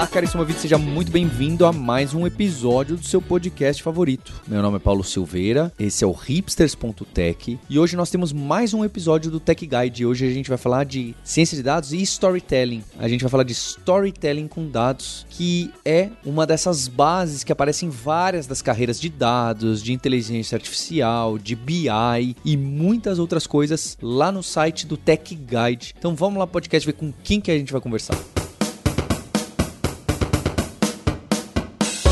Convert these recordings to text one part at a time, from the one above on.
Olá, caríssimo ouvinte, seja muito bem-vindo a mais um episódio do seu podcast favorito. Meu nome é Paulo Silveira, esse é o hipsters.tech e hoje nós temos mais um episódio do Tech Guide. Hoje a gente vai falar de ciência de dados e storytelling. A gente vai falar de storytelling com dados, que é uma dessas bases que aparecem em várias das carreiras de dados, de inteligência artificial, de BI e muitas outras coisas lá no site do Tech Guide. Então vamos lá, podcast, ver com quem que a gente vai conversar.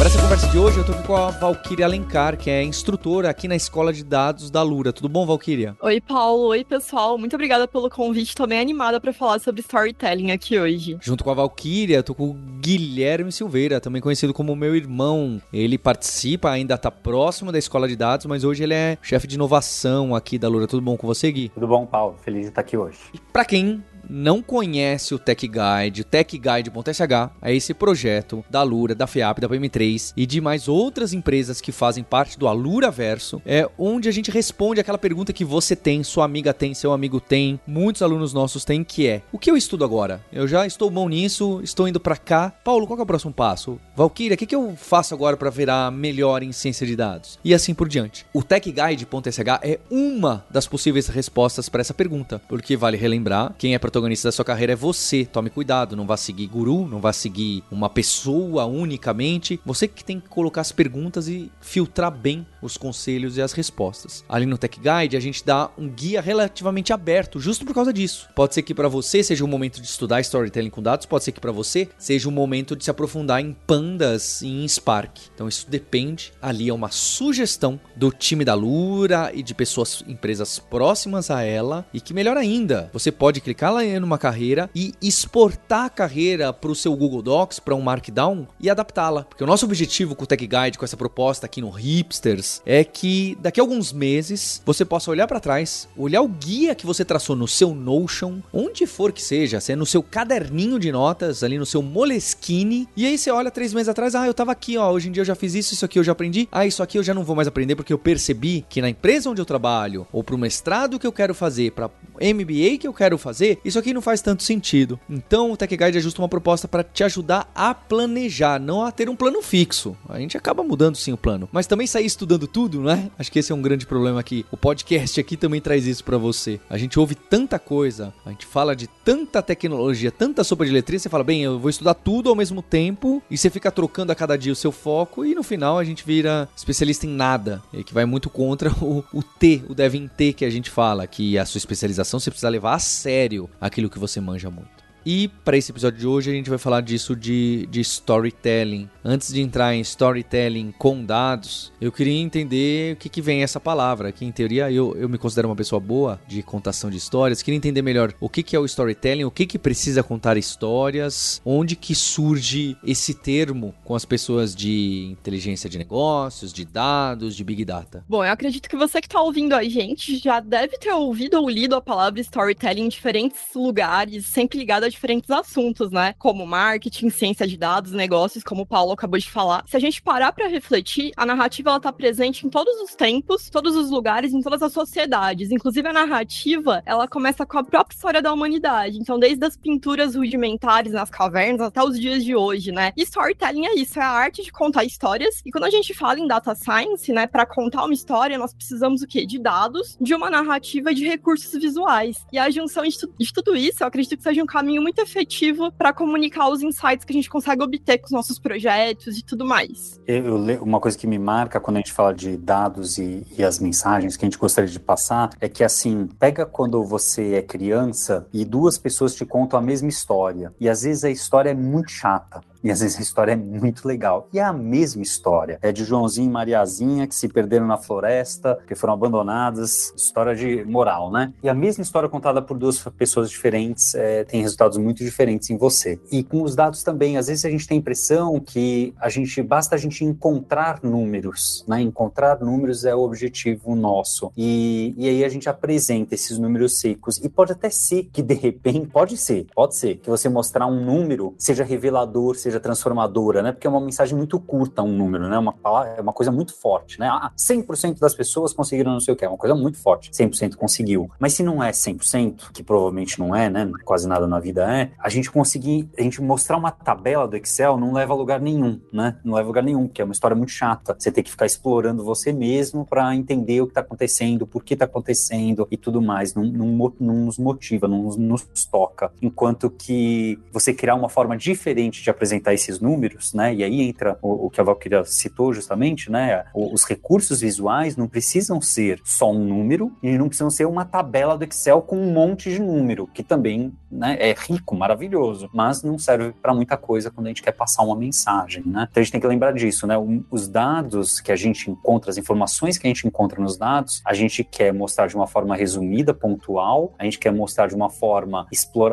Para essa conversa de hoje, eu tô aqui com a Valkyria Alencar, que é instrutora aqui na Escola de Dados da Lura. Tudo bom, Valkyria? Oi, Paulo. Oi, pessoal. Muito obrigada pelo convite. Tô bem animada para falar sobre storytelling aqui hoje. Junto com a Valkyria, tô com o Guilherme Silveira, também conhecido como meu irmão. Ele participa, ainda tá próximo da Escola de Dados, mas hoje ele é chefe de inovação aqui da Lura. Tudo bom com você, Gui? Tudo bom, Paulo. Feliz de estar aqui hoje. E para quem não conhece o Tech Guide, techguide.sh é esse projeto da Alura, da FIAP, da PM3 e de mais outras empresas que fazem parte do Alura Verso, é onde a gente responde aquela pergunta que você tem, sua amiga tem, seu amigo tem, muitos alunos nossos têm, que é: o que eu estudo agora? Eu já estou bom nisso, estou indo para cá. Paulo, qual é o próximo passo? Valkyria, o que, que eu faço agora para virar melhor em ciência de dados? E assim por diante. O techguide.sh é uma das possíveis respostas para essa pergunta, porque vale relembrar, quem é protagonista da sua carreira é você. Tome cuidado, não vá seguir guru, não vá seguir uma pessoa unicamente. Você que tem que colocar as perguntas e filtrar bem os conselhos e as respostas. Ali no Tech Guide a gente dá um guia relativamente aberto, justo por causa disso. Pode ser que para você seja o momento de estudar storytelling com dados, pode ser que para você seja o momento de se aprofundar em pandas e em Spark. Então isso depende. Ali é uma sugestão do time da Lura e de pessoas, empresas próximas a ela. E que melhor ainda, você pode clicar lá numa carreira e exportar a carreira para o seu Google Docs, para um Markdown e adaptá-la. Porque o nosso objetivo com o Tech Guide, com essa proposta aqui no Hipsters, é que daqui a alguns meses você possa olhar para trás, olhar o guia que você traçou no seu Notion, onde for que seja, se é no seu caderninho de notas, ali no seu Moleskine, e aí você olha três meses atrás, ah, eu tava aqui, ó, hoje em dia eu já fiz isso, isso aqui eu já aprendi, ah, isso aqui eu já não vou mais aprender porque eu percebi que na empresa onde eu trabalho, ou pro mestrado que eu quero fazer, para MBA que eu quero fazer, isso aqui não faz tanto sentido. Então o Tech Guide justo uma proposta para te ajudar a planejar, não a ter um plano fixo. A gente acaba mudando sim o plano, mas também sair estudando tudo, né? Acho que esse é um grande problema aqui. O podcast aqui também traz isso para você. A gente ouve tanta coisa, a gente fala de tanta tecnologia, tanta sopa de letrinha, você fala, bem, eu vou estudar tudo ao mesmo tempo e você fica trocando a cada dia o seu foco e no final a gente vira especialista em nada, que vai muito contra o, o T, o Devin T que a gente fala, que a sua especialização você precisa levar a sério aquilo que você manja muito. E para esse episódio de hoje a gente vai falar disso de, de storytelling. Antes de entrar em storytelling com dados, eu queria entender o que, que vem essa palavra. Que em teoria eu, eu me considero uma pessoa boa de contação de histórias. Queria entender melhor o que, que é o storytelling, o que, que precisa contar histórias, onde que surge esse termo com as pessoas de inteligência de negócios, de dados, de big data. Bom, eu acredito que você que está ouvindo a gente já deve ter ouvido ou lido a palavra storytelling em diferentes lugares, sempre ligada a diferentes assuntos, né? Como marketing, ciência de dados, negócios, como o Paulo acabou de falar. Se a gente parar para refletir, a narrativa ela tá presente em todos os tempos, todos os lugares, em todas as sociedades. Inclusive a narrativa, ela começa com a própria história da humanidade. Então, desde as pinturas rudimentares nas cavernas até os dias de hoje, né? E storytelling é isso, é a arte de contar histórias. E quando a gente fala em data science, né, para contar uma história, nós precisamos o quê? De dados, de uma narrativa de recursos visuais. E a junção de, de tudo isso, eu acredito que seja um caminho muito efetivo para comunicar os insights que a gente consegue obter com os nossos projetos e tudo mais. Eu, eu, uma coisa que me marca quando a gente fala de dados e, e, as mensagens que a gente gostaria de passar é que, assim, pega quando você é criança e duas pessoas te contam a mesma história. E às vezes a história é muito chata. E às vezes a história é muito legal. E é a mesma história. É de Joãozinho e Mariazinha que se perderam na floresta, que foram abandonadas. História de moral, né? E a mesma história contada por duas pessoas diferentes é, tem resultados muito diferentes em você. E com os dados também, às vezes a gente tem a impressão que a gente basta a gente encontrar números, né? Encontrar números é o objetivo nosso. E, e aí a gente apresenta esses números secos. E pode até ser que de repente, pode ser, pode ser, que você mostrar um número seja revelador, seja seja transformadora, né? Porque é uma mensagem muito curta, um número, né? Uma, é uma coisa muito forte, né? Ah, 100% das pessoas conseguiram não sei o que, é uma coisa muito forte. 100% conseguiu. Mas se não é 100%, que provavelmente não é, né? Quase nada na vida é, a gente conseguir, a gente mostrar uma tabela do Excel não leva a lugar nenhum, né? Não leva a lugar nenhum, porque é uma história muito chata. Você tem que ficar explorando você mesmo para entender o que está acontecendo, por que está acontecendo e tudo mais. Não, não, não nos motiva, não nos, nos toca. Enquanto que você criar uma forma diferente de apresentar esses números, né? E aí entra o, o que a Valkyria citou justamente, né? Os recursos visuais não precisam ser só um número e não precisam ser uma tabela do Excel com um monte de número, que também né, é rico, maravilhoso, mas não serve para muita coisa quando a gente quer passar uma mensagem, né? Então a gente tem que lembrar disso, né? Os dados que a gente encontra, as informações que a gente encontra nos dados, a gente quer mostrar de uma forma resumida, pontual, a gente quer mostrar de uma forma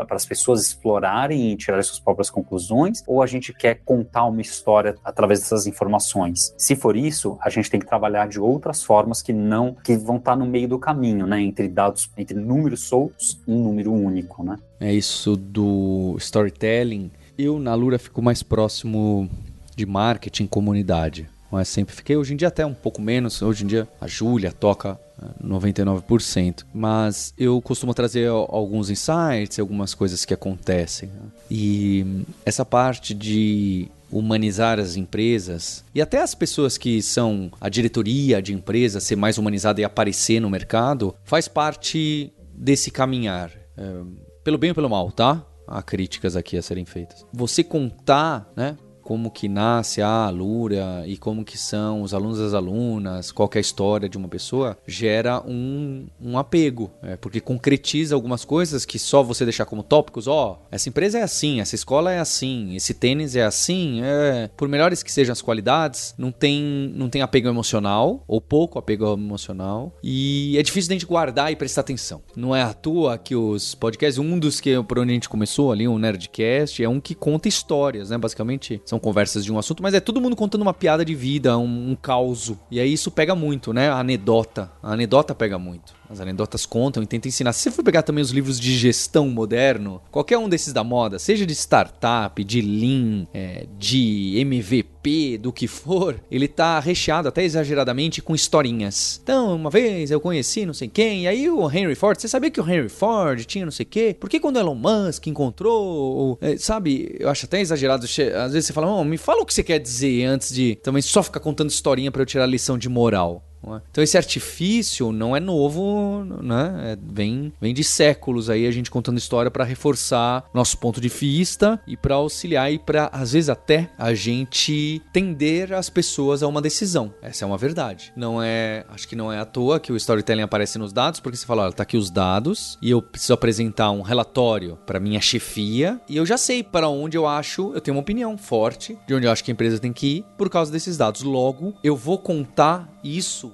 para as pessoas explorarem e tirar suas próprias conclusões, ou a gente quer contar uma história através dessas informações. Se for isso, a gente tem que trabalhar de outras formas que não que vão estar no meio do caminho, né? Entre dados, entre números soltos e um número único, né? É isso do storytelling. Eu na Lura fico mais próximo de marketing, comunidade. Mas sempre fiquei, hoje em dia até um pouco menos. Hoje em dia a Júlia toca 99%. Eh, Mas eu costumo trazer alguns insights, algumas coisas que acontecem. Né? E essa parte de humanizar as empresas e até as pessoas que são a diretoria de empresa ser mais humanizada e aparecer no mercado faz parte desse caminhar. É, pelo bem ou pelo mal, tá? Há críticas aqui a serem feitas. Você contar, né? Como que nasce a Alura e como que são os alunos as alunas, qual é a história de uma pessoa, gera um, um apego, é, porque concretiza algumas coisas que só você deixar como tópicos, ó, oh, essa empresa é assim, essa escola é assim, esse tênis é assim, é, por melhores que sejam as qualidades, não tem, não tem apego emocional, ou pouco apego emocional, e é difícil da gente guardar e prestar atenção. Não é à toa que os podcasts, um dos que por onde a gente começou ali, o Nerdcast, é um que conta histórias, né, basicamente são são conversas de um assunto, mas é todo mundo contando uma piada de vida, um, um caos. E aí isso pega muito, né? A anedota. A anedota pega muito. As anedotas contam e tentam ensinar. Se você for pegar também os livros de gestão moderno, qualquer um desses da moda, seja de startup, de Lean, é, de MVP, do que for, ele tá recheado até exageradamente com historinhas. Então, uma vez eu conheci não sei quem, e aí o Henry Ford, você sabia que o Henry Ford tinha não sei o quê? Por que quando Elon Musk encontrou, ou, é, sabe, eu acho até exagerado, às vezes você fala, oh, me fala o que você quer dizer antes de também só ficar contando historinha para eu tirar lição de moral. É? Então esse artifício não é novo, né? É, vem, vem de séculos aí a gente contando história para reforçar nosso ponto de vista e para auxiliar e para às vezes até a gente tender as pessoas a uma decisão. Essa é uma verdade. Não é, acho que não é à toa que o storytelling aparece nos dados, porque você fala, olha, tá aqui os dados e eu preciso apresentar um relatório para minha chefia e eu já sei para onde eu acho, eu tenho uma opinião forte de onde eu acho que a empresa tem que ir por causa desses dados. Logo, eu vou contar isso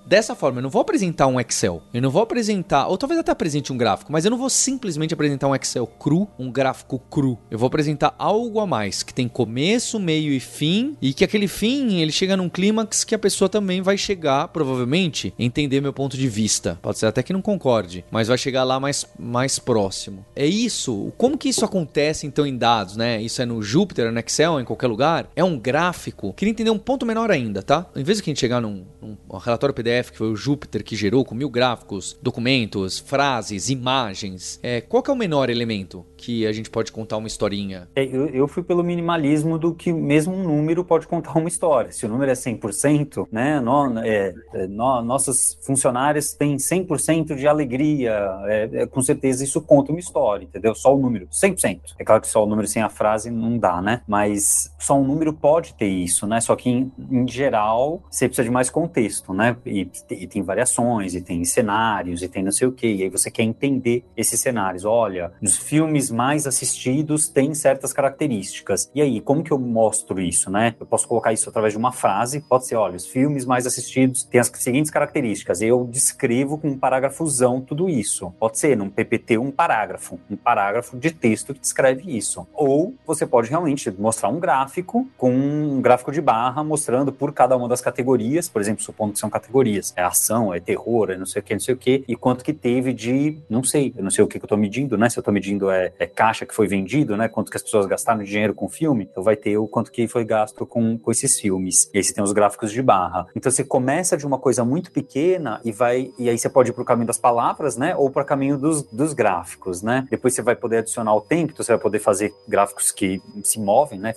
dessa forma. Eu não vou apresentar um Excel. Eu não vou apresentar, ou talvez até apresente um gráfico, mas eu não vou simplesmente apresentar um Excel cru, um gráfico cru. Eu vou apresentar algo a mais que tem começo, meio e fim, e que aquele fim ele chega num clímax que a pessoa também vai chegar, provavelmente, entender meu ponto de vista. Pode ser até que não concorde, mas vai chegar lá mais, mais próximo. É isso. Como que isso acontece então em dados, né? Isso é no Jupyter, no Excel, em qualquer lugar? É um gráfico. Queria entender um ponto menor ainda, tá? Em vez de a gente chegar num, num relatório PDF PDF, que foi o Júpiter que gerou com mil gráficos, documentos, frases, imagens. É, qual é o menor elemento que a gente pode contar uma historinha? É, eu, eu, fui pelo minimalismo do que mesmo um número pode contar uma história. Se o número é 100%, né, no, é, é, no, nossos funcionários têm 100% de alegria, é, é, com certeza isso conta uma história, entendeu? Só o número, 100%. É claro que só o número sem a frase não dá, né? Mas só um número pode ter isso, né? Só que em, em geral você precisa de mais contexto, né? E e, tem variações, e tem cenários, e tem não sei o que, e aí você quer entender esses cenários. Olha, os filmes mais assistidos têm certas características. E aí, como que eu mostro isso, né? Eu posso colocar isso através de uma frase, pode ser, olha, os filmes mais assistidos têm as seguintes características. Eu descrevo com um parágrafozão tudo isso. Pode ser num PPT um parágrafo, um parágrafo de texto que descreve isso. Ou você pode realmente mostrar um gráfico com um gráfico de barra mostrando por cada uma das categorias, por exemplo, supondo que são categorias É ação, é terror, é não sei o que, não sei o que, e quanto que teve de, não sei, eu não sei o que, que eu tô medindo, né? Se eu tô medindo é, é, caixa que foi vendido, né? Quanto que as pessoas gastaram de dinheiro com o filme, então vai ter o quanto que foi gasto com, com esses filmes. E aí você tem os gráficos de barra. Então você começa de uma coisa muito pequena e vai, e aí você pode ir pro caminho das palavras, né? Ou para caminho dos, dos gráficos, né? Depois você vai poder adicionar o tempo, então você vai poder fazer gráficos que se movem, né?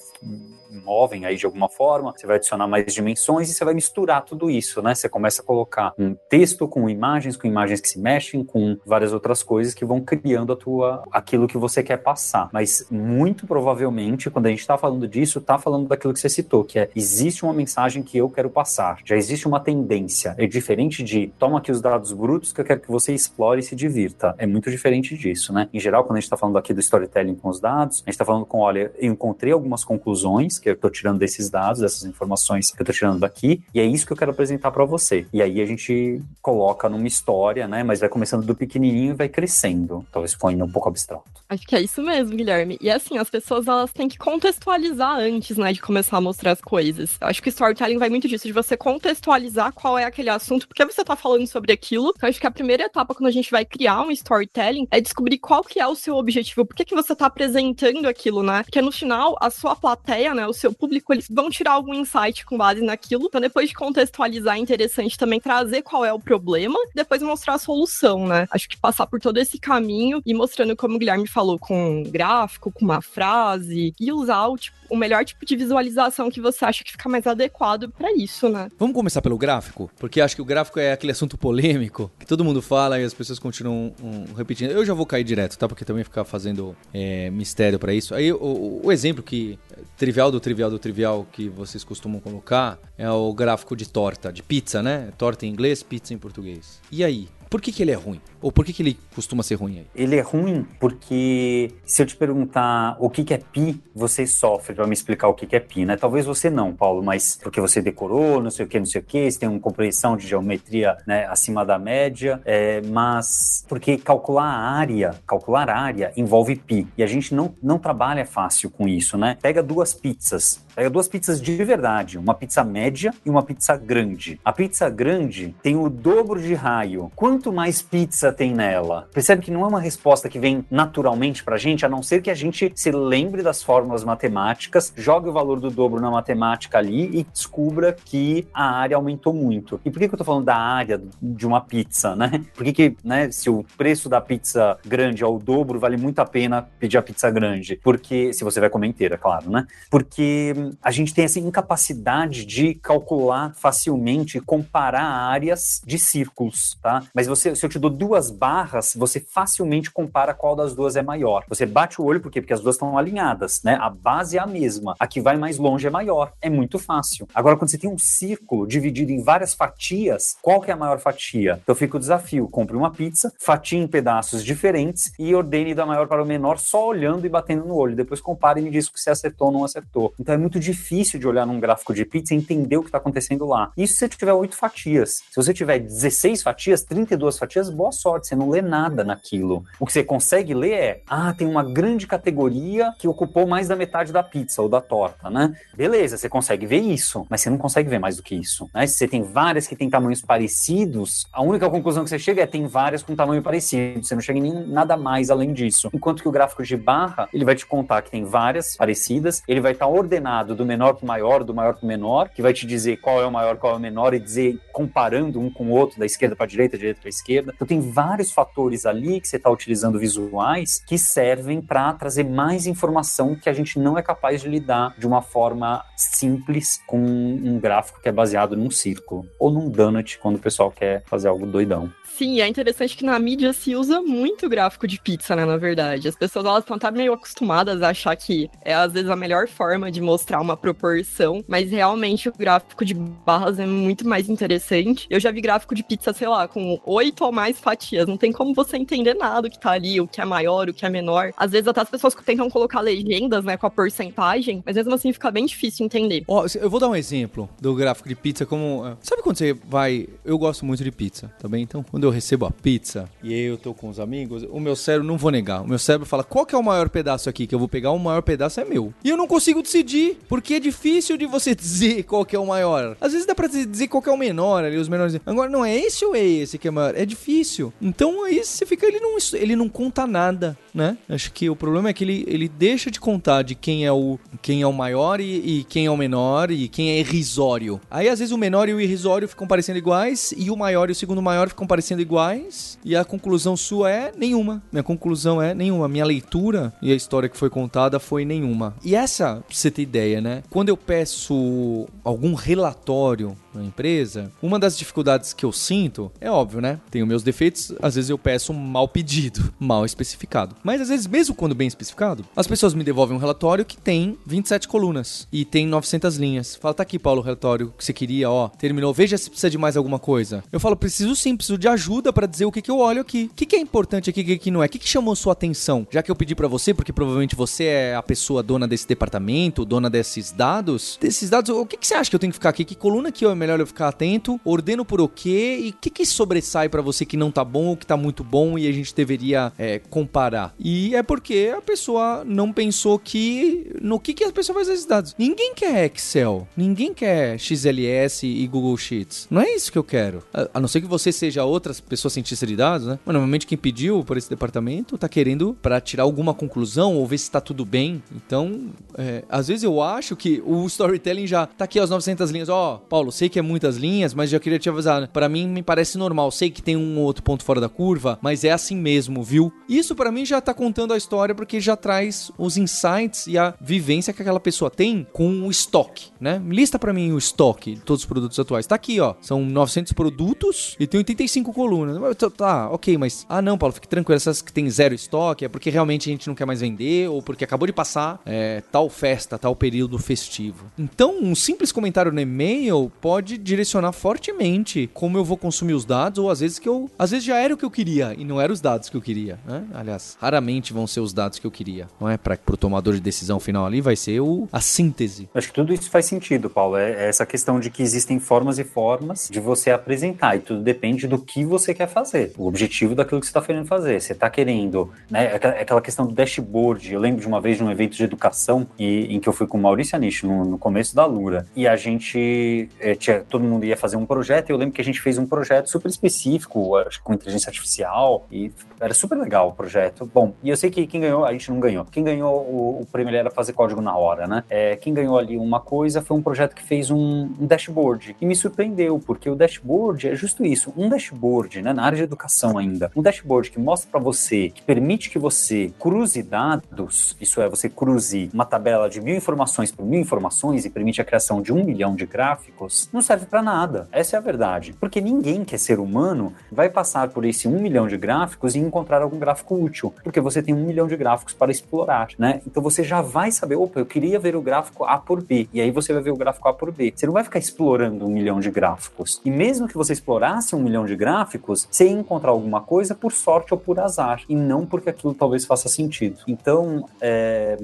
Movem aí de alguma forma, você vai adicionar mais dimensões e você vai misturar tudo isso, né? Você começa a colocar um texto com imagens, com imagens que se mexem, com várias outras coisas que vão criando a tua aquilo que você quer passar. Mas muito provavelmente, quando a gente está falando disso, está falando daquilo que você citou, que é existe uma mensagem que eu quero passar. Já existe uma tendência. É diferente de toma aqui os dados brutos que eu quero que você explore e se divirta. É muito diferente disso, né? Em geral, quando a gente está falando aqui do storytelling com os dados, a gente está falando com, olha, eu encontrei algumas conclusões que eu estou tirando desses dados, dessas informações que eu estou tirando daqui, e é isso que eu quero apresentar para você. E aí a gente coloca numa história, né? Mas vai começando do pequenininho e vai crescendo. Talvez foi um pouco abstrato. Acho que é isso mesmo, Guilherme. E assim, as pessoas elas têm que contextualizar antes, né, de começar a mostrar as coisas. Eu acho que storytelling vai muito disso, de você contextualizar qual é aquele assunto, porque você tá falando sobre aquilo. Então, acho que a primeira etapa quando a gente vai criar um storytelling é descobrir qual que é o seu objetivo, por que, que você tá apresentando aquilo, né? Porque no final, a sua plateia, né, o seu público, eles vão tirar algum insight com base naquilo. Então, depois de contextualizar, é interessante também trazer qual é o problema, depois mostrar a solução, né? Acho que passar por todo esse caminho e mostrando, como o Guilherme falou, com um gráfico, com uma frase, e usar o, tipo, o melhor tipo de visualização que você acha que fica mais adequado para isso, né? Vamos começar pelo gráfico? Porque acho que o gráfico é aquele assunto polêmico que todo mundo fala e as pessoas continuam um, repetindo. Eu já vou cair direto, tá? Porque também ficar fazendo é, mistério para isso. Aí o, o, exemplo que trivial do trivial do trivial que vocês costumam colocar é o gráfico de torta, de pizza, né? Torta em inglês, pizza em português. E aí? Por que, que ele é ruim? Ou por que, que ele costuma ser ruim aí? Ele é ruim porque se eu te perguntar o que, que é pi, você sofre para me explicar o que, que é pi, né? Talvez você não, Paulo, mas porque você decorou, não sei o que, não sei o que, você tem uma compreensão de geometria né, acima da média, é, mas porque calcular a área, calcular a área envolve pi. E a gente não, não trabalha fácil com isso, né? Pega duas pizzas, pega duas pizzas de verdade, uma pizza média e uma pizza grande. A pizza grande tem o dobro de raio. Quanto mais pizza tem nela? Percebe que não é uma resposta que vem naturalmente pra gente, a não ser que a gente se lembre das fórmulas matemáticas, jogue o valor do dobro na matemática ali e descubra que a área aumentou muito. E por que, que eu tô falando da área de uma pizza, né? Por que, que né, se o preço da pizza grande é o dobro, vale muito a pena pedir a pizza grande? Porque, se você vai comer inteira, claro, né? Porque a gente tem essa incapacidade de calcular facilmente e comparar áreas de círculos, tá? Mas você, se eu te dou duas barras, você facilmente compara qual das duas é maior. Você bate o olho, por quê? Porque as duas estão alinhadas, né? A base é a mesma. A que vai mais longe é maior. É muito fácil. Agora, quando você tem um círculo dividido em várias fatias, qual que é a maior fatia? Então fica o desafio. Compre uma pizza, fatia em pedaços diferentes e ordene da maior para o menor só olhando e batendo no olho. Depois compare e me diz que você acertou ou não acertou. Então é muito difícil de olhar num gráfico de pizza e entender o que está acontecendo lá. Isso se você tiver oito fatias. Se você tiver 16 fatias, 32 fatias, boa sorte, você não lê nada naquilo. O que você consegue ler é, ah, tem uma grande categoria que ocupou mais da metade da pizza ou da torta, né? Beleza, você consegue ver isso, mas você não consegue ver mais do que isso. Né? Se você tem várias que têm tamanhos parecidos, a única conclusão que você chega é tem várias com tamanho parecido, você não chega em nem nada mais além disso. Enquanto que o gráfico de barra, ele vai te contar que tem várias parecidas, ele vai estar ordenado do menor para o maior, do maior para o menor, que vai te dizer qual é o maior, qual é o menor e dizer comparando um com o outro, da esquerda para a direita, direita para a esquerda. Então tem vários fatores ali que você está utilizando visuais que servem para trazer mais informação que a gente não é capaz de lidar de uma forma simples com um gráfico que é baseado num círculo ou num donut quando o pessoal quer fazer algo doidão. Sim, é interessante que na mídia se usa muito gráfico de pizza, né, na verdade. As pessoas, elas estão até meio acostumadas a achar que é, às vezes, a melhor forma de mostrar uma proporção, mas realmente o gráfico de barras é muito mais interessante. Eu já vi gráfico de pizza, sei lá, com oito ou mais fatias. Não tem como você entender nada o que tá ali, o que é maior, o que é menor. Às vezes até as pessoas tentam colocar legendas, né, com a porcentagem, mas mesmo assim fica bem difícil entender. Ó, eu vou dar um exemplo do gráfico de pizza como... É, sabe quando você vai... Eu gosto muito de pizza, tá bem? Então, quando eu recebo a pizza e eu tô com os amigos, o meu cérebro, não vou negar, o meu cérebro fala, qual que é o maior pedaço aqui? Que eu vou pegar, o maior pedaço é meu. E eu não consigo decidir. Porque é difícil de você dizer qual que é o maior. Às vezes dá pra dizer qual que é o menor ali, os menores. Agora, não é esse ou é esse que é maior? É difícil. Então aí você fica, ele não, ele não conta nada, né? Acho que o problema é que ele, ele deixa de contar de quem é o, quem é o maior e, e quem é o menor e quem é irrisório. Aí às vezes o menor e o irrisório ficam parecendo iguais e o maior e o segundo maior ficam parecendo iguais e a conclusão sua é nenhuma. Minha conclusão é nenhuma. Minha leitura e a história que foi contada foi nenhuma. E essa, pra você ter ideia, né? Quando eu peço algum relatório na empresa, uma das dificuldades que eu sinto é óbvio, né? Tenho meus defeitos, às vezes eu peço um mal pedido, mal especificado. Mas às vezes, mesmo quando bem especificado, as pessoas me devolvem um relatório que tem 27 colunas e tem 900 linhas. Fala, tá aqui, Paulo, o relatório que você queria, ó, terminou, veja se precisa de mais alguma coisa. Eu falo, preciso sim, preciso de ajuda para dizer o que, que eu olho aqui. O que, que é importante aqui, o que, que não é? O que, que chamou sua atenção? Já que eu pedi para você, porque provavelmente você é a pessoa dona desse departamento, dona desses dados, desses dados, o que, que você acha que eu tenho que ficar aqui? Que coluna que é melhor eu ficar atento? Ordeno por o quê? E o que, que sobressai para você que não tá bom ou que tá muito bom e a gente deveria é, comparar? E é porque a pessoa não pensou que no que, que a pessoa faz esses dados. Ninguém quer Excel, ninguém quer XLS e Google Sheets. Não é isso que eu quero. A, não ser que você seja outra pessoa cientista de dados, né? Mas normalmente quem pediu por esse departamento tá querendo para tirar alguma conclusão ou ver se tá tudo bem. Então, é, às vezes eu acho que o storytelling já tá aqui as 900 linhas. Ó, oh, Paulo, sei que é muitas linhas, mas já queria te avisar. Para mim me parece normal. Sei que tem um outro ponto fora da curva, mas é assim mesmo, viu? Isso para mim já tá contando a história porque já traz os insights e a vivência que aquela pessoa tem com o estoque, né? Lista para mim o estoque de todos os produtos atuais. Tá aqui, ó. São 900 produtos e tem 85 colunas. Tá, ok, mas ah não, Paulo, fique tranquilo. Essas que tem zero estoque é porque realmente a gente não quer mais vender ou porque acabou de passar é, tal festa, tal período festivo. Então, um simples comentário no e-mail pode direcionar fortemente como eu vou consumir os dados ou às vezes que eu, às vezes já era o que eu queria e não eram os dados que eu queria, né? Aliás, raramente vão ser os dados que eu queria. Não é para pro tomador de decisão final ali vai ser o, a síntese. Acho que tudo isso faz sentido, Paulo. É, é essa questão de que existem formas e formas de você apresentar e tudo depende do que você quer fazer. O objetivo daquilo que você está querendo fazer. Você está querendo, né? É aquela questão do dashboard. Eu lembro de uma vez de um evento de educação e, em que eu fui com o Maurício Anish no, no começo da Lura e a gente é, tinha, todo mundo ia fazer um projeto. E eu lembro que a gente fez um projeto super específico, acho com inteligência artificial e era super legal o projeto. Bom, e eu sei que quem ganhou, a gente não ganhou. Quem ganhou o, o prêmio era fazer código na hora, né? É, quem ganhou ali uma coisa foi um projeto que fez um, um, dashboard. E me surpreendeu, porque o dashboard é justo isso, um dashboard, né? Na área de educação ainda. Um dashboard que mostra para você, que permite que você cruze dados, isso é, você cruze uma tabela de mil informações por mil informações e permite a criação de um milhão de gráficos, não serve para nada. Essa é a verdade. Porque ninguém que é ser humano vai passar por esse um milhão de gráficos e encontrar algum gráfico útil, porque você tem um milhão de gráficos para explorar, né? Então você já vai saber, opa, eu queria ver o gráfico A por B, e aí você vai ver o gráfico A por B. Você não vai ficar explorando um milhão de gráficos. E mesmo que você explorasse um milhão de gráficos, você encontrar alguma coisa por sorte ou por azar, e não porque aquilo talvez faça sentido. Então, é...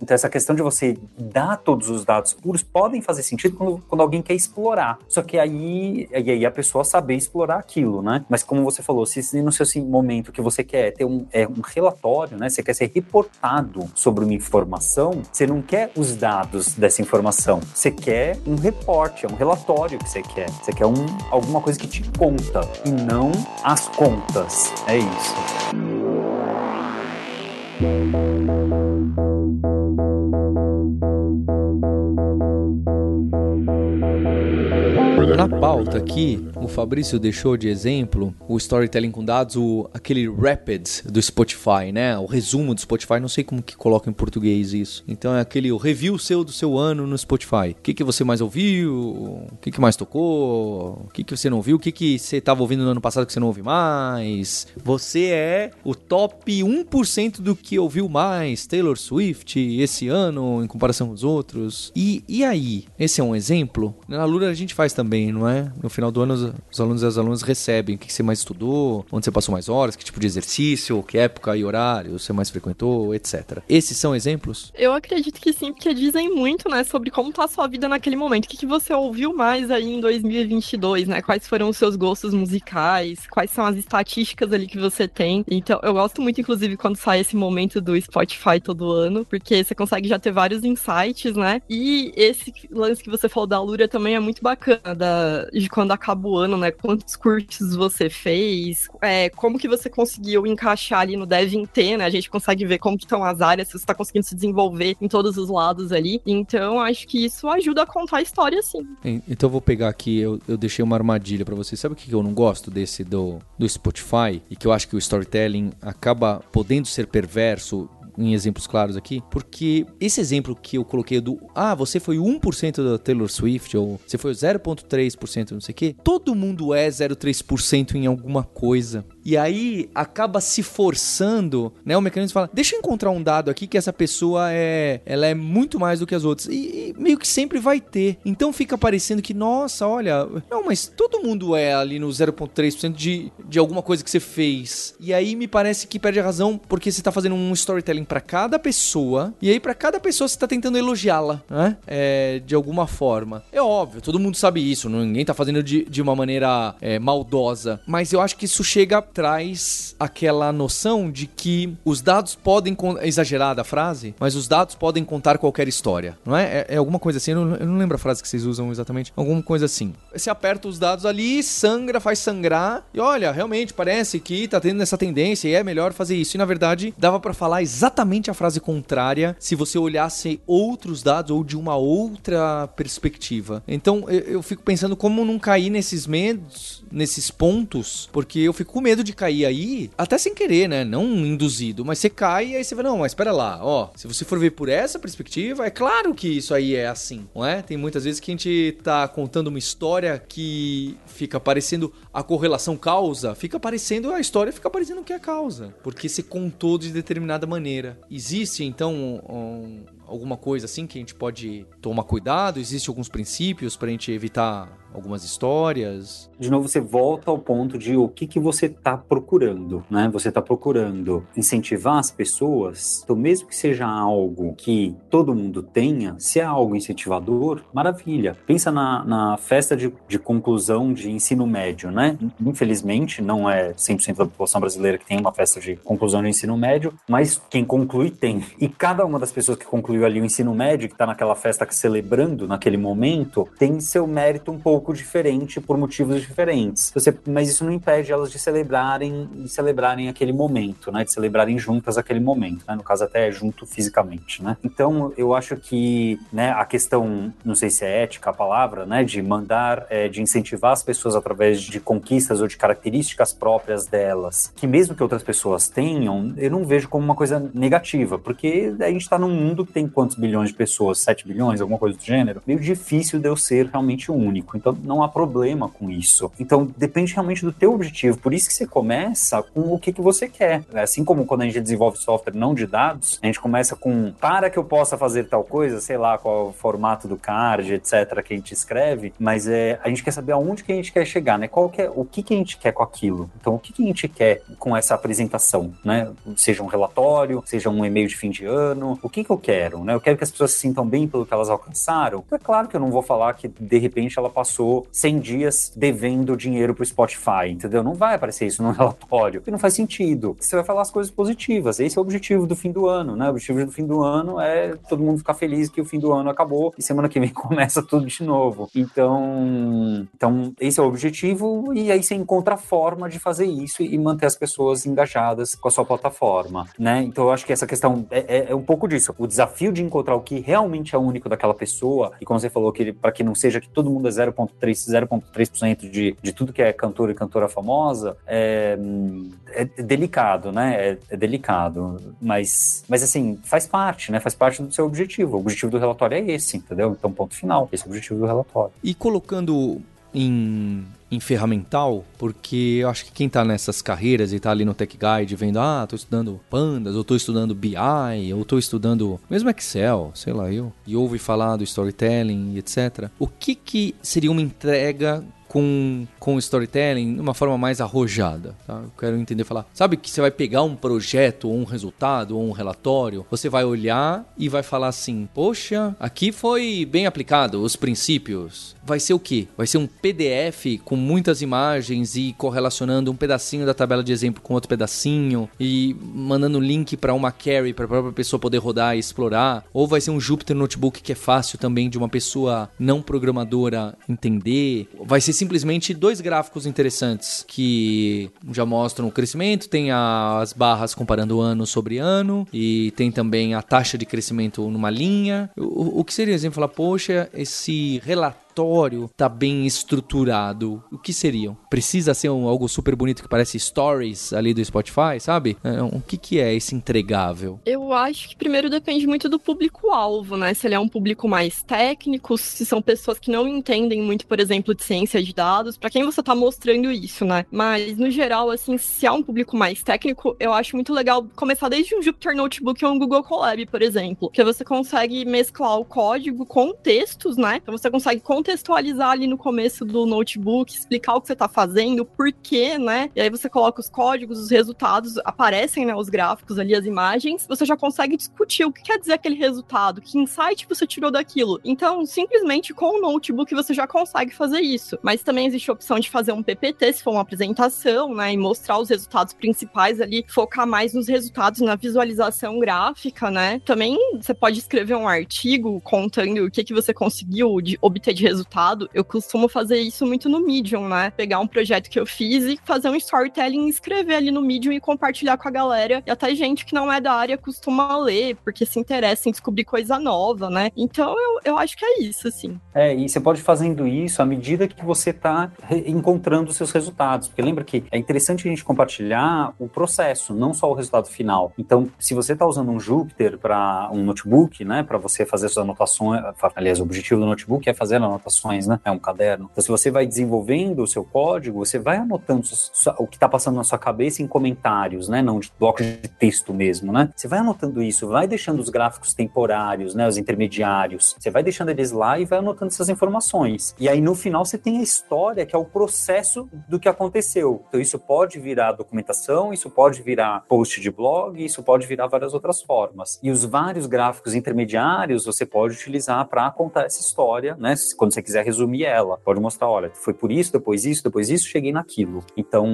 então essa questão de você dar todos os dados puros podem fazer sentido quando, quando alguém quer explorar. Só que aí, aí a pessoa saber explorar aquilo, né? Mas como você falou, se no seu momento que você quer ter um, é, um né? Você quer ser reportado sobre uma informação, você não quer os dados dessa informação. Você quer um reporte, é um relatório que você quer. Você quer um, alguma coisa que te conta e não as contas. É isso. Na pauta aqui, o Fabrício deixou de exemplo o storytelling com dados, o, aquele Rapids do Spotify, né? O resumo do Spotify, não sei como que coloca em português isso. Então é aquele review seu do seu ano no Spotify. O que, que você mais ouviu? O que, que mais tocou? O que, que você não ouviu? O que, que você estava ouvindo no ano passado que você não ouve mais? Você é o top 1% do que ouviu mais Taylor Swift esse ano em comparação com os outros. E, e aí? Esse é um exemplo? Na Lura a gente faz também, não é? No final do ano os alunos e as alunas recebem, o que você mais estudou, onde você passou mais horas, que tipo de exercício, que época e horário você mais frequentou, etc. Esses são exemplos? Eu acredito que sim, porque dizem muito, né, sobre como tá a sua vida naquele momento. O que, que você ouviu mais aí em 2022, né? Quais foram os seus gostos musicais, quais são as estatísticas ali que você tem. Então, eu gosto muito, inclusive, quando sai esse momento do Spotify todo ano, porque você consegue já ter vários insights, né? E esse lance que você falou da Lura também é muito bacana, da, de quando acaba o ano, né? Quantos cursos você fez, é, como que você conseguiu encaixar ali no DevInT, né? A gente consegue ver como que estão as áreas, se você está conseguindo se desenvolver em todos os lados ali. Então, acho que isso ajuda a contar a história, sim. Então, eu vou pegar aqui, eu, eu deixei uma armadilha para vocês. Sabe o que eu não gosto desse do, do Spotify? E que eu acho que o storytelling acaba podendo ser perverso em exemplos claros aqui, porque esse exemplo que eu coloquei do ah, você foi 1% da Taylor Swift ou você foi 0.3% não sei o quê, todo mundo é 0.3% em alguma coisa. E aí acaba se forçando, né? O mecanismo fala: "Deixa eu encontrar um dado aqui que essa pessoa é, ela é muito mais do que as outras". E, e meio que sempre vai ter. Então fica parecendo que, nossa, olha, não, mas todo mundo é ali no 0.3% de de alguma coisa que você fez. E aí me parece que perde a razão porque você tá fazendo um storytelling para cada pessoa, e aí para cada pessoa você tá tentando elogiá-la, né? É, de alguma forma. É óbvio, todo mundo sabe isso, ninguém tá fazendo de, de uma maneira é, maldosa, mas eu acho que isso chega, traz aquela noção de que os dados podem, é exagerada a frase, mas os dados podem contar qualquer história, não é? É, é alguma coisa assim, eu não, eu não, lembro a frase que vocês usam exatamente, alguma coisa assim. Você aperta os dados ali, sangra, faz sangrar, e olha, realmente parece que tá tendo essa tendência e é melhor fazer isso. E na verdade, dava para falar exatamente a frase contrária se você olhasse outros dados ou de uma outra perspectiva. Então eu, eu fico pensando como não cair nesses medos, nesses pontos, porque eu fico com medo de cair aí, até sem querer, né? Não induzido, mas você cai e aí você vai, não, mas espera lá, ó, se você for ver por essa perspectiva, é claro que isso aí é assim, não é? Tem muitas vezes que a gente tá contando uma história que fica parecendo a correlação causa, fica parecendo a história, fica parecendo que é a causa, porque se contou de determinada maneira. Existe então um, alguma coisa assim que a gente pode tomar cuidado? Existem alguns princípios para a gente evitar algumas histórias? De novo, você volta ao ponto de o que, que você está procurando, né? Você está procurando incentivar as pessoas, então mesmo que seja algo que todo mundo tenha, se é algo incentivador, maravilha. Pensa na, na festa de, de conclusão de ensino médio, né? Infelizmente, não é 100% da população brasileira que tem uma festa de conclusão de ensino médio, mas quem conclui tem. E cada uma das pessoas que conclui concluiu ali o ensino médio, que está naquela festa celebrando naquele momento, tem seu mérito um pouco diferente por motivos diferentes. Você, mas isso não impede elas de celebrarem, de celebrarem aquele momento, né? De celebrarem juntas aquele momento, né? No caso até junto fisicamente, né? Então eu acho que, né? A questão, não sei se é ética a palavra, né? De mandar, é, de incentivar as pessoas através de conquistas ou de características próprias delas, que mesmo que outras pessoas tenham, eu não vejo como uma coisa negativa, porque a gente está num mundo que tem quantos bilhões de pessoas? 7 bilhões, alguma coisa do gênero? Meio difícil de eu ser realmente único. Então não há problema com isso. Então depende realmente do teu objetivo. Por isso que você começa com o que, que você quer. Assim como quando a gente desenvolve software não de dados, a gente começa com para que eu possa fazer tal coisa, sei lá qual é o formato do card, etc, que a gente escreve, mas é, a gente quer saber aonde que a gente quer chegar, né? Qual que é, o que, que a gente quer com aquilo? Então o que, que a gente quer com essa apresentação, né? Seja um relatório, seja um e-mail de fim de ano, o que que eu quero? Quero, né? Eu quero que as pessoas se sintam bem pelo que elas alcançaram. É claro que eu não vou falar que de repente ela passou 100 dias devendo dinheiro pro Spotify, entendeu? Não vai aparecer isso no relatório, porque não faz sentido. Você vai falar as coisas positivas. Esse é o objetivo do fim do ano, né? O objetivo do fim do ano é todo mundo ficar feliz que o fim do ano acabou e semana que vem começa tudo de novo. Então, então esse é o objetivo e aí você encontra a forma de fazer isso e manter as pessoas engajadas com a sua plataforma, né? Então eu acho que essa questão é, é, é um pouco disso. O desafio de encontrar o que realmente é único daquela pessoa, e como você falou, que para que não seja que todo mundo é 0,3%, 0,3% de, de tudo que é cantor e cantora famosa, é, é delicado, né? É, é, delicado. Mas, mas assim, faz parte, né? Faz parte do seu objetivo. O objetivo do relatório é esse, entendeu? Então, ponto final. Esse é o objetivo do relatório. E colocando em em ferramental, porque eu acho que quem tá nessas carreiras e tá ali no Tech Guide vendo, ah, tô estudando Pandas, ou tô estudando BI, ou tô estudando mesmo Excel, sei lá eu, e ouve falar do storytelling e etc. O que que seria uma entrega com, com storytelling de uma forma mais arrojada. Tá? Eu quero entender falar. Sabe que você vai pegar um projeto, ou um resultado, ou um relatório, você vai olhar e vai falar assim: Poxa, aqui foi bem aplicado os princípios. Vai ser o quê? Vai ser um PDF com muitas imagens e correlacionando um pedacinho da tabela de exemplo com outro pedacinho e mandando link para uma carry para a própria pessoa poder rodar e explorar. Ou vai ser um Jupyter Notebook que é fácil também de uma pessoa não programadora entender. Vai ser simplesmente dois gráficos interessantes que já mostram o crescimento, tem as barras comparando ano sobre ano e tem também a taxa de crescimento numa linha. O, o que seria exemplo falar, poxa, esse relatório relatório tá bem estruturado, o que seriam? Precisa ser um, algo super bonito que parece stories ali do Spotify, sabe? É, o que, que é esse entregável? Eu acho que primeiro depende muito do público-alvo, né? Se ele é um público mais técnico, se são pessoas que não entendem muito, por exemplo, de ciência de dados, para quem você tá mostrando isso, né? Mas, no geral, assim, se é um público mais técnico, eu acho muito legal começar desde um Jupyter Notebook ou um Google Colab, por exemplo, que você consegue mesclar o código com textos, né? Então você consegue contextualizar ali no começo do notebook, explicar o que você está fazendo, por quê, né? E aí você coloca os códigos, os resultados, aparecem, né, os gráficos ali, as imagens, você já consegue discutir o que quer dizer aquele resultado, que insight você tirou daquilo. Então, simplesmente com o notebook você já consegue fazer isso. Mas também existe a opção de fazer um PPT, se for uma apresentação, né, e mostrar os resultados principais ali, focar mais nos resultados, na visualização gráfica, né? Também você pode escrever um artigo contando o que, que você conseguiu de obter de resultado, eu costumo fazer isso muito no Medium, né? Pegar um projeto que eu fiz e fazer um storytelling, escrever ali no Medium e compartilhar com a galera. E até gente que não é da área costuma ler, porque se interessa em descobrir coisa nova, né? Então eu, eu acho que é isso, assim. É, e você pode fazendo isso à medida que você tá encontrando os seus resultados. Porque lembra que é interessante a gente compartilhar o processo, não só o resultado final. Então, se você está usando um Jupyter para um notebook, né, para você fazer suas anotações, aliás, o objetivo do notebook é fazer a anotações, né? É um caderno. Então, se você vai desenvolvendo o seu código, você vai anotando o que está passando na sua cabeça em comentários, né? Não de blocos de texto mesmo, né? Você vai anotando isso, vai deixando os gráficos temporários, né? Os intermediários. Você vai deixando eles lá e vai anotando essas informações. E aí, no final, você tem a história, que é o processo do que aconteceu. Então, isso pode virar documentação, isso pode virar post de blog, isso pode virar várias outras formas. E os vários gráficos intermediários você pode utilizar para contar essa história, né? Quando você quiser resumir ela. Pode mostrar, olha, foi por isso, depois isso, depois isso, cheguei naquilo. Então,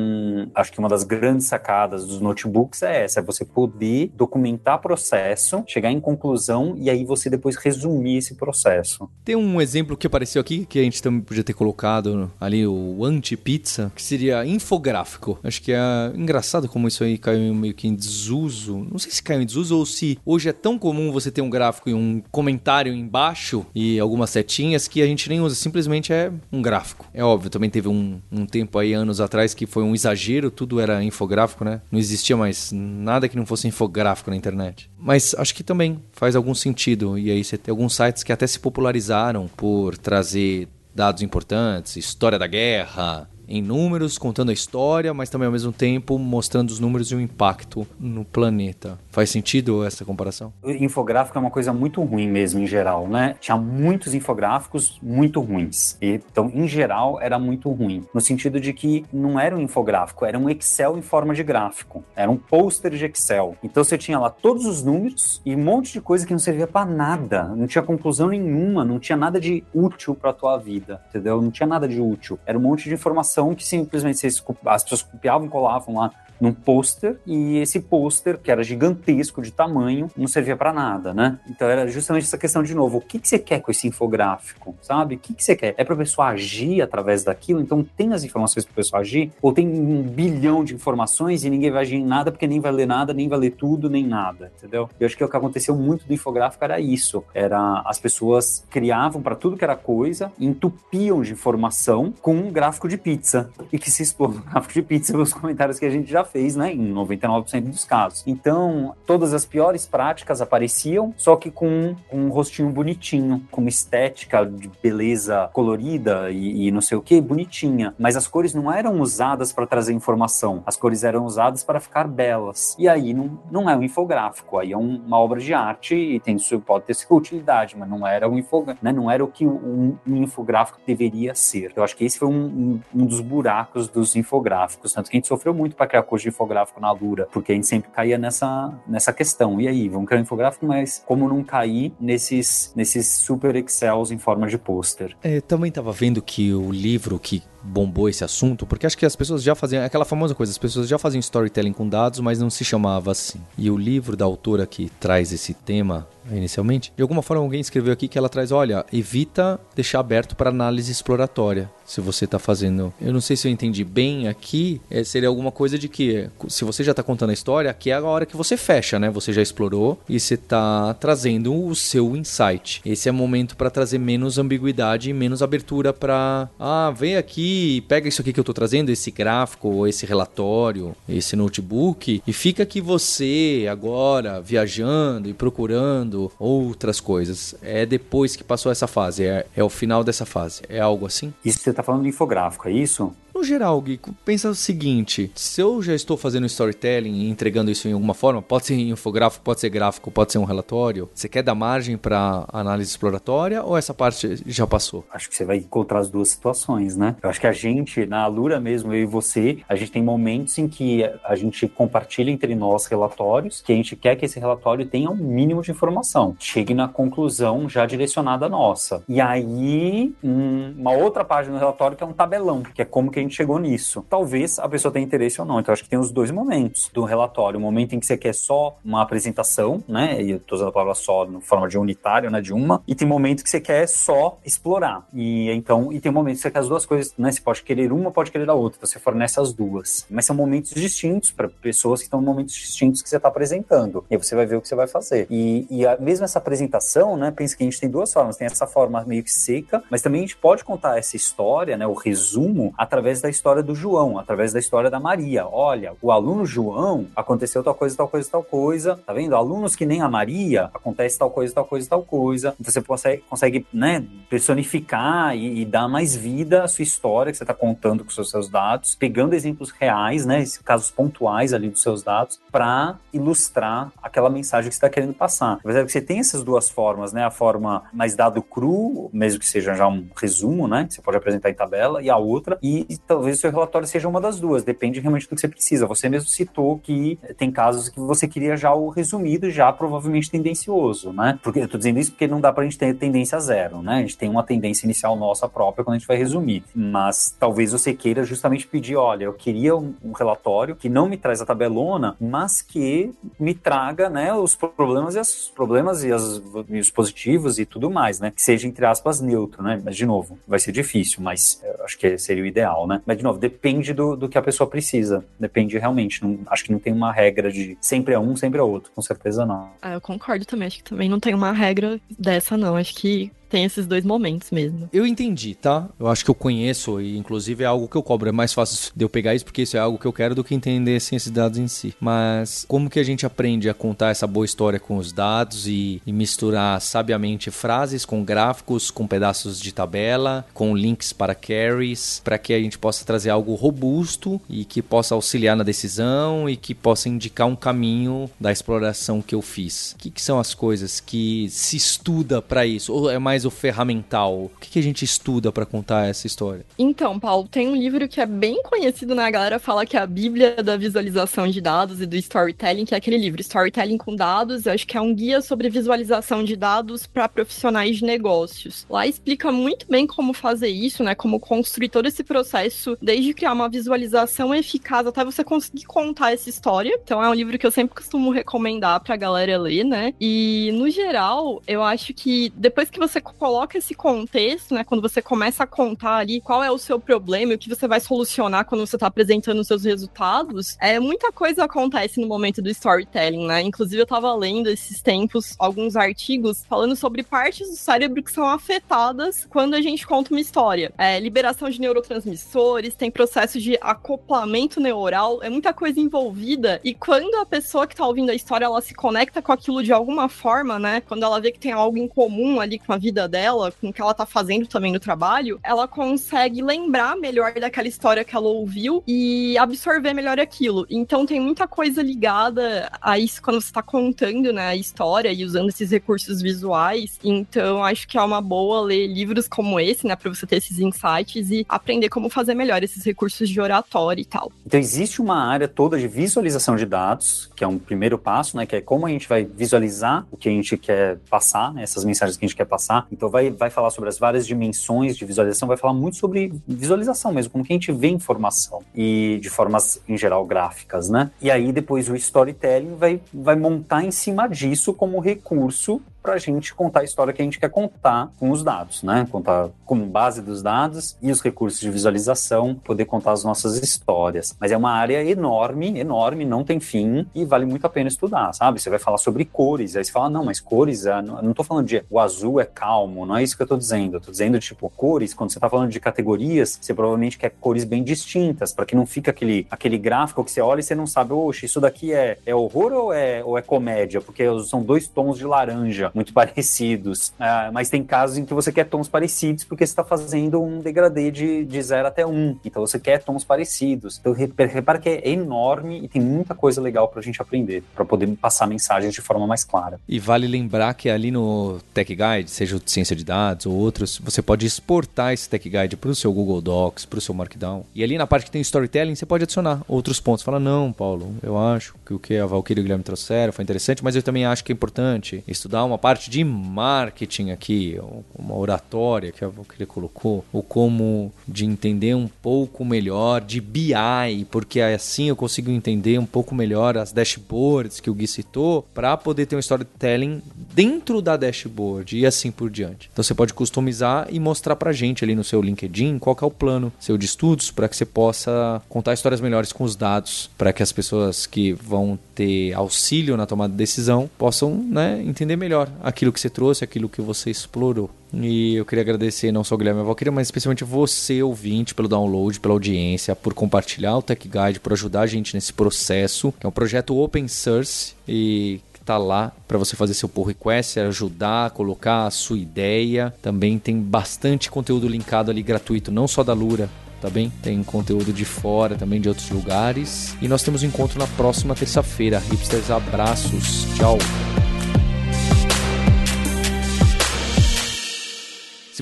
acho que uma das grandes sacadas dos notebooks é essa, é você poder documentar processo, chegar em conclusão e aí você depois resumir esse processo. Tem um exemplo que apareceu aqui, que a gente também podia ter colocado ali, o anti-pizza, que seria infográfico. Acho que é engraçado como isso aí caiu meio que em desuso. Não sei se caiu em desuso ou se hoje é tão comum você ter um gráfico e um comentário embaixo e algumas setinhas que a gente nem usa, simplesmente é um gráfico. É óbvio, também teve um, um tempo aí, anos atrás, que foi um exagero, tudo era infográfico, né? Não existia mais nada que não fosse infográfico na internet. Mas acho que também faz algum sentido. E aí você tem alguns sites que até se popularizaram por trazer dados importantes, história da guerra, em números, contando a história, mas também ao mesmo tempo mostrando os números e o impacto no planeta. Faz sentido essa comparação? O infográfico é uma coisa muito ruim mesmo, em geral, né? Tinha muitos infográficos muito ruins. Então, em geral, era muito ruim. No sentido de que não era um infográfico, era um Excel em forma de gráfico. Era um pôster de Excel. Então, você tinha lá todos os números e um monte de coisa que não servia para nada. Não tinha conclusão nenhuma, não tinha nada de útil para tua vida, entendeu? Não tinha nada de útil. Era um monte de informação que simplesmente as pessoas copiavam colavam lá num pôster e esse pôster, que era gigantesco de tamanho, não servia para nada, né? Então era justamente essa questão de novo, o que, que você quer com esse infográfico, sabe? O que, que você quer? É para a pessoa agir através daquilo? Então tem as informações para a pessoa agir? Ou tem um bilhão de informações e ninguém vai agir em nada porque nem vai ler nada, nem vai ler tudo, nem nada, entendeu? Eu acho que o que aconteceu muito do infográfico era isso, era as pessoas criavam para tudo que era coisa, entupiam de informação com um gráfico de pizza e que se expor no gráfico de pizza, os comentários que a gente já fez, né, em 99% dos casos. Então, todas as piores práticas apareciam, só que com, com um rostinho bonitinho, com uma estética de beleza colorida e, e não sei o que, bonitinha. Mas as cores não eram usadas para trazer informação, as cores eram usadas para ficar belas. E aí não, não é um infográfico, aí é um, uma obra de arte e tem, pode ter sua utilidade, mas não era um infográfico, né, não era o que um, um infográfico deveria ser. Eu acho que esse foi um, um, um dos buracos dos infográficos, tanto que a gente sofreu muito para criar curso de infográfico na Lura, porque a gente sempre caía nessa, nessa questão. E aí, vamos criar um infográfico, mas como não cair nesses, nesses super excels em forma de pôster? É, também estava vendo que o livro que bombou esse assunto, porque acho que as pessoas já faziam aquela famosa coisa, as pessoas já faziam storytelling com dados, mas não se chamava assim. E o livro da autora que traz esse tema inicialmente, de alguma forma alguém escreveu aqui que ela traz, olha, evita deixar aberto para análise exploratória. Se você está fazendo, eu não sei se eu entendi bem aqui, é, seria alguma coisa de que se você já está contando a história, aqui é a hora que você fecha, né? Você já explorou e você está trazendo o seu insight. Esse é o momento para trazer menos ambiguidade e menos abertura para, ah, vem aqui, pega isso aqui que eu estou trazendo, esse gráfico, esse relatório, esse notebook e fica aqui você agora viajando e procurando outras coisas. É depois que passou essa fase, é, é o final dessa fase. É algo assim? Isso você está falando de infográfico, é isso? Geral, Gui, pensa o seguinte: se eu já estou fazendo storytelling e entregando isso em alguma forma, pode ser infográfico, pode ser gráfico, pode ser um relatório, você quer dar margem para análise exploratória ou essa parte já passou? Acho que você vai encontrar as duas situações, né? Eu acho que a gente, na Alura mesmo, eu e você, a gente tem momentos em que a gente compartilha entre nós relatórios, que a gente quer que esse relatório tenha um mínimo de informação, chegue na conclusão já direcionada nossa. E aí, uma outra página do relatório que é um tabelão, que é como que a gente chegou nisso. Talvez a pessoa tenha interesse ou não. Então, acho que tem os dois momentos do relatório. O momento em que você quer só uma apresentação, né? E eu tô usando a palavra só na forma de unitário, né? De uma. E tem momento que você quer só explorar. E então, e tem momentos que você quer as duas coisas, né? Você pode querer uma, pode querer a outra. Então, você for nessas duas. Mas são momentos distintos para pessoas que estão em momentos distintos que você está apresentando. E aí você vai ver o que você vai fazer. E, e a, mesmo essa apresentação, né? Pensa que a gente tem duas formas. Tem essa forma meio que seca, mas também a gente pode contar essa história, né? O resumo através através da história do João, através da história da Maria. Olha, o aluno João aconteceu tal coisa, tal coisa, tal coisa. Tá vendo? Alunos que nem a Maria acontece tal coisa, tal coisa, tal coisa. Então você consegue, consegue né, personificar e, e dar mais vida à sua história que você está contando com os seus dados, pegando exemplos reais, né, casos pontuais ali dos seus dados, para ilustrar aquela mensagem que você está querendo passar. Mas você tem essas duas formas, né? A forma mais dado cru, mesmo que seja já um resumo, né? Que você pode apresentar em tabela, e a outra, e talvez o seu relatório seja uma das duas, depende realmente do que você precisa. Você mesmo citou que tem casos que você queria já o resumido, já provavelmente tendencioso, né? Porque eu tô dizendo isso porque não dá pra gente ter tendência zero, né? A gente tem uma tendência inicial nossa própria quando a gente vai resumir. Mas talvez você queira justamente pedir, olha, eu queria um, relatório que não me traz a tabelona, mas que me traga, né, os problemas e os problemas e, as, e os positivos e tudo mais, né? Que seja, entre aspas, neutro, né? Mas, de novo, vai ser difícil, mas acho que seria o ideal, né? Né? Mas, de novo, depende do, do que a pessoa precisa. Depende realmente. Não, acho que não tem uma regra de sempre é um, sempre é outro. Com certeza não. Ah, eu concordo também. Acho que também não tem uma regra dessa, não. Acho que tem esses dois momentos mesmo. Eu entendi, tá? Eu acho que eu conheço e inclusive é algo que eu cobro. É mais fácil de eu pegar isso porque isso é algo que eu quero do que entender assim, esses dados em si. Mas como que a gente aprende a contar essa boa história com os dados e, e misturar sabiamente frases com gráficos, com pedaços de tabela, com links para carries, para que a gente possa trazer algo robusto e que possa auxiliar na decisão e que possa indicar um caminho da exploração que eu fiz. O que, que são as coisas que se estuda para isso? Ou é mais o ferramental? O que, que a gente estuda para contar essa história? Então, Paulo, tem um livro que é bem conhecido, né? A galera fala que é a Bíblia da visualização de dados e do storytelling, que é aquele livro, Storytelling com Dados. Eu acho que é um guia sobre visualização de dados para profissionais de negócios. Lá explica muito bem como fazer isso, né? Como construir todo esse processo, desde criar uma visualização eficaz até você conseguir contar essa história. Então, é um livro que eu sempre costumo recomendar pra galera ler, né? E, no geral, eu acho que depois que você coloca esse contexto, né? Quando você começa a contar ali qual é o seu problema e o que você vai solucionar quando você tá apresentando os seus resultados, é muita coisa acontece no momento do storytelling, né? Inclusive, eu tava lendo esses tempos alguns artigos falando sobre partes do cérebro que são afetadas quando a gente conta uma história. É, liberação de neurotransmissores, tem processo de acoplamento neural, é muita coisa envolvida. E quando a pessoa que tá ouvindo a história, ela se conecta com aquilo de alguma forma, né? Quando ela vê que tem algo em comum ali com a vida dela, com o que ela tá fazendo também no trabalho, ela consegue lembrar melhor daquela história que ela ouviu e absorver melhor aquilo. Então tem muita coisa ligada a isso quando você tá contando, né, a história e usando esses recursos visuais. Então acho que é uma boa ler livros como esse, né, para você ter esses insights e aprender como fazer melhor esses recursos de oratória e tal. Então existe uma área toda de visualização de dados, que é um primeiro passo, né, que é como a gente vai visualizar o que a gente quer passar, né, essas mensagens que a gente quer passar. Então vai, vai falar sobre as várias dimensões de visualização, vai falar muito sobre visualização mesmo, como que a gente vê informação e de formas em geral gráficas, né? E aí depois o storytelling vai, vai montar em cima disso como recurso para a gente contar a história que a gente quer contar com os dados, né? Contar como base dos dados e os recursos de visualização, poder contar as nossas histórias. Mas é uma área enorme, enorme, não tem fim e vale muito a pena estudar, sabe? Você vai falar sobre cores, aí você fala, não, mas cores, eu não estou falando de o azul é calmo, não é isso que eu estou dizendo. Eu tô dizendo, tipo, cores, quando você está falando de categorias, você provavelmente quer cores bem distintas, para que não fique aquele, aquele gráfico que você olha e você não sabe, oxe, isso daqui é, é horror ou é, ou é comédia? Porque são dois tons de laranja muito parecidos. Uh, mas tem casos em que você quer tons parecidos porque você está fazendo um degradê de, de 0 até 1. Um. Então você quer tons parecidos. Então repara que é enorme e tem muita coisa legal para a gente aprender, para poder passar mensagens de forma mais clara. E vale lembrar que ali no Tech Guide, seja de ciência de dados ou outros, você pode exportar esse Tech Guide para o seu Google Docs, para o seu Markdown. E ali na parte que tem storytelling, você pode adicionar outros pontos. Fala, não, Paulo, eu acho que o que a Valkyrie e o Guilherme trouxeram foi interessante, mas eu também acho que é importante estudar uma parte de marketing aqui, uma oratória que a Valkyrie colocou, ou como de entender um pouco melhor de BI, porque assim eu consigo entender um pouco melhor as dashboards que o Gui citou, para poder ter um storytelling dentro da dashboard e assim por diante. Então você pode customizar e mostrar pra gente ali no seu LinkedIn qual é o plano seu de estudos para que você possa contar histórias melhores com os dados, para que as pessoas que vão ter auxílio na tomada de decisão possam né, entender melhor aquilo que você trouxe, aquilo que você explorou. E eu queria agradecer não só o Guilherme Valqueira, mas especialmente você, ouvinte, pelo download, pela audiência, por compartilhar o Tech Guide, por ajudar a gente nesse processo, é um projeto open source e tá lá para você fazer seu pull request, ajudar, colocar a sua ideia. Também tem bastante conteúdo linkado ali gratuito, não só da Lura, tá bem? Tem conteúdo de fora, também de outros lugares. E nós temos um encontro na próxima terça-feira. Hipsters, abraços. Tchau.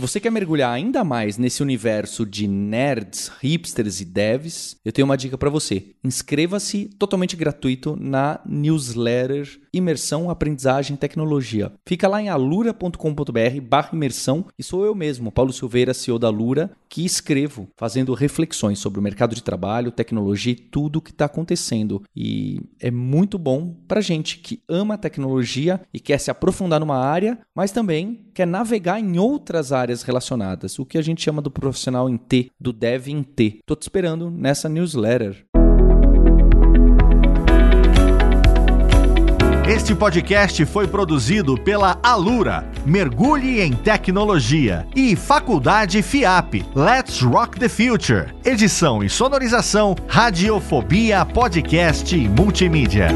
Você quer mergulhar ainda mais nesse universo de nerds, hipsters e devs, eu tenho uma dica para você. Inscreva-se totalmente gratuito na newsletter Imersão, Aprendizagem Tecnologia. Fica lá em alura.com.br barra imersão e sou eu mesmo, Paulo Silveira, CEO da Lura, que escrevo fazendo reflexões sobre o mercado de trabalho, tecnologia e tudo o que está acontecendo. E é muito bom para gente que ama tecnologia e quer se aprofundar numa área, mas também quer navegar em outras áreas relacionadas, o que a gente chama do profissional em T, do dev em T. Tô te esperando nessa newsletter. Este podcast foi produzido pela Alura, Mergulhe em Tecnologia, e Faculdade FIAP, Let's Rock the Future. Edição e sonorização, Radiofobia Podcast e Multimídia.